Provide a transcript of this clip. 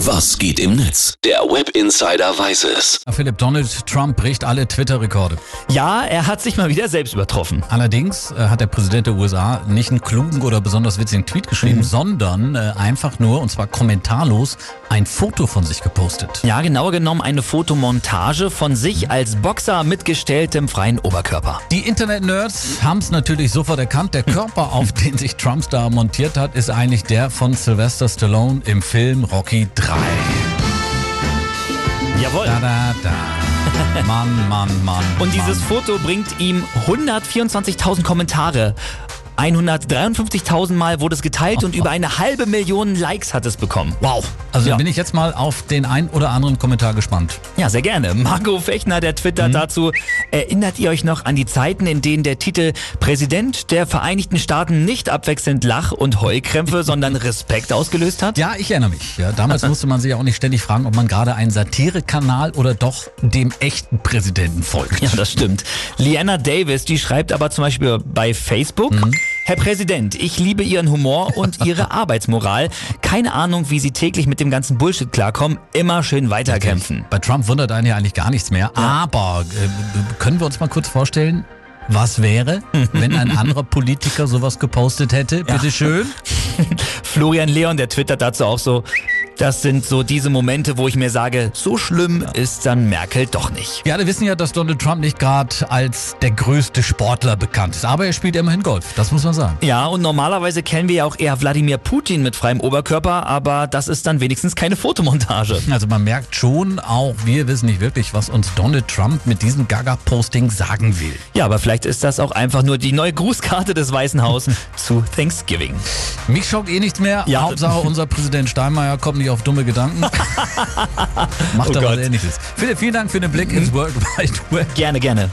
Was geht im Netz? Der Web Insider weiß es. Philipp Donald Trump bricht alle Twitter-Rekorde. Ja, er hat sich mal wieder selbst übertroffen. Allerdings äh, hat der Präsident der USA nicht einen klugen oder besonders witzigen Tweet geschrieben, sondern äh, einfach nur, und zwar kommentarlos, ein Foto von sich gepostet. Ja, genauer genommen eine Fotomontage von sich als Boxer mit gestelltem freien Oberkörper. Die Internet-Nerds haben es natürlich sofort erkannt. Der Körper, auf den sich Trump da montiert hat, ist eigentlich der von Sylvester Stallone im Film Rocky 3. Jawohl. Da, da, da. Mann, Mann, Mann. Und dieses Mann. Foto bringt ihm 124.000 Kommentare. 153.000 Mal wurde es geteilt und über eine halbe Million Likes hat es bekommen. Wow. Also ja. bin ich jetzt mal auf den ein oder anderen Kommentar gespannt. Ja, sehr gerne. Marco Fechner, der twittert dazu. Erinnert ihr euch noch an die Zeiten, in denen der Titel Präsident der Vereinigten Staaten nicht abwechselnd Lach- und Heulkrämpfe, sondern Respekt ausgelöst hat? Ja, ich erinnere mich. Ja, damals musste man sich auch nicht ständig fragen, ob man gerade einen Satirekanal oder doch dem echten Präsidenten folgt. Ja, das stimmt. Liana Davis, die schreibt aber zum Beispiel bei Facebook. Herr Präsident, ich liebe Ihren Humor und Ihre Arbeitsmoral. Keine Ahnung, wie Sie täglich mit dem ganzen Bullshit klarkommen. Immer schön weiterkämpfen. Bei Trump wundert einen ja eigentlich gar nichts mehr. Aber äh, können wir uns mal kurz vorstellen, was wäre, wenn ein anderer Politiker sowas gepostet hätte? Bitte schön. Florian Leon, der twittert dazu auch so. Das sind so diese Momente, wo ich mir sage, so schlimm ist dann Merkel doch nicht. Wir alle wissen ja, dass Donald Trump nicht gerade als der größte Sportler bekannt ist. Aber er spielt immerhin Golf. Das muss man sagen. Ja, und normalerweise kennen wir ja auch eher Wladimir Putin mit freiem Oberkörper, aber das ist dann wenigstens keine Fotomontage. Also man merkt schon, auch wir wissen nicht wirklich, was uns Donald Trump mit diesem Gaga-Posting sagen will. Ja, aber vielleicht ist das auch einfach nur die neue Grußkarte des Weißen Haus zu Thanksgiving. Mich schockt eh nichts mehr. Ja. Hauptsache, unser Präsident Steinmeier kommt nicht auf dumme Gedanken. Macht Oh da was ähnliches. Philipp, vielen Dank für den Blick ins World Wide Web. Gerne, gerne.